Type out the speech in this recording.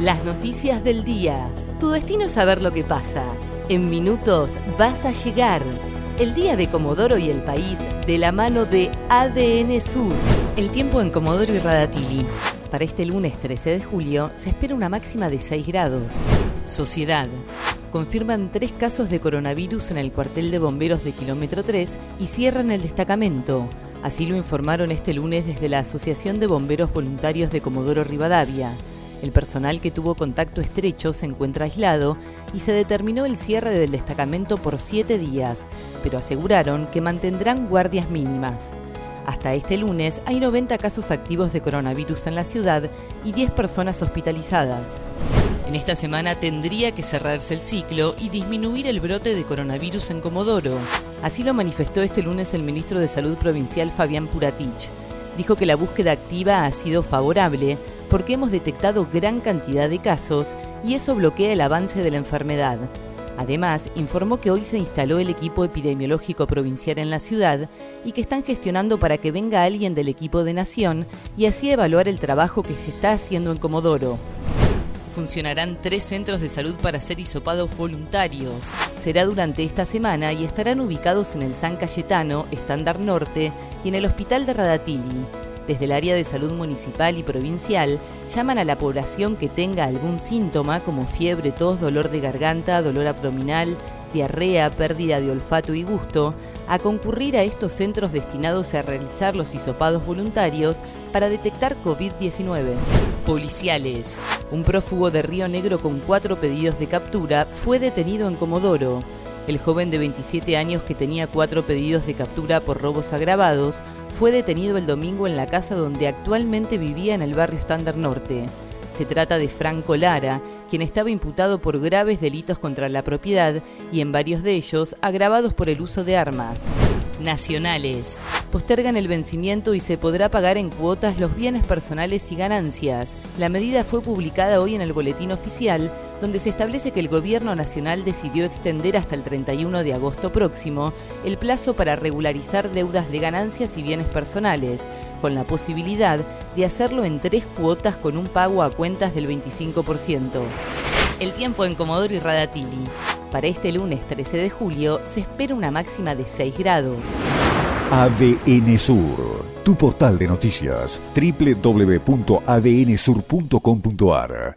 Las noticias del día. Tu destino es saber lo que pasa. En minutos vas a llegar. El día de Comodoro y el país de la mano de ADN Sur. El tiempo en Comodoro y Radatili. Para este lunes 13 de julio se espera una máxima de 6 grados. Sociedad. Confirman tres casos de coronavirus en el cuartel de bomberos de kilómetro 3 y cierran el destacamento. Así lo informaron este lunes desde la Asociación de Bomberos Voluntarios de Comodoro Rivadavia. El personal que tuvo contacto estrecho se encuentra aislado y se determinó el cierre del destacamento por siete días, pero aseguraron que mantendrán guardias mínimas. Hasta este lunes hay 90 casos activos de coronavirus en la ciudad y 10 personas hospitalizadas. En esta semana tendría que cerrarse el ciclo y disminuir el brote de coronavirus en Comodoro. Así lo manifestó este lunes el ministro de Salud provincial Fabián Puratich. Dijo que la búsqueda activa ha sido favorable porque hemos detectado gran cantidad de casos y eso bloquea el avance de la enfermedad. Además, informó que hoy se instaló el equipo epidemiológico provincial en la ciudad y que están gestionando para que venga alguien del equipo de Nación y así evaluar el trabajo que se está haciendo en Comodoro funcionarán tres centros de salud para ser hisopados voluntarios. Será durante esta semana y estarán ubicados en el San Cayetano, Estándar Norte y en el Hospital de Radatili. Desde el área de salud municipal y provincial, llaman a la población que tenga algún síntoma como fiebre, tos, dolor de garganta, dolor abdominal, diarrea, pérdida de olfato y gusto, a concurrir a estos centros destinados a realizar los hisopados voluntarios para detectar COVID-19. Policiales. Un prófugo de Río Negro con cuatro pedidos de captura fue detenido en Comodoro. El joven de 27 años que tenía cuatro pedidos de captura por robos agravados fue detenido el domingo en la casa donde actualmente vivía en el barrio Estándar Norte. Se trata de Franco Lara, quien estaba imputado por graves delitos contra la propiedad y en varios de ellos agravados por el uso de armas nacionales. Postergan el vencimiento y se podrá pagar en cuotas los bienes personales y ganancias. La medida fue publicada hoy en el Boletín Oficial, donde se establece que el Gobierno Nacional decidió extender hasta el 31 de agosto próximo el plazo para regularizar deudas de ganancias y bienes personales, con la posibilidad de hacerlo en tres cuotas con un pago a cuentas del 25%. El tiempo en Comodoro y Radatili. Para este lunes 13 de julio se espera una máxima de 6 grados. ADN Sur, tu portal de noticias, www.adnsur.com.ar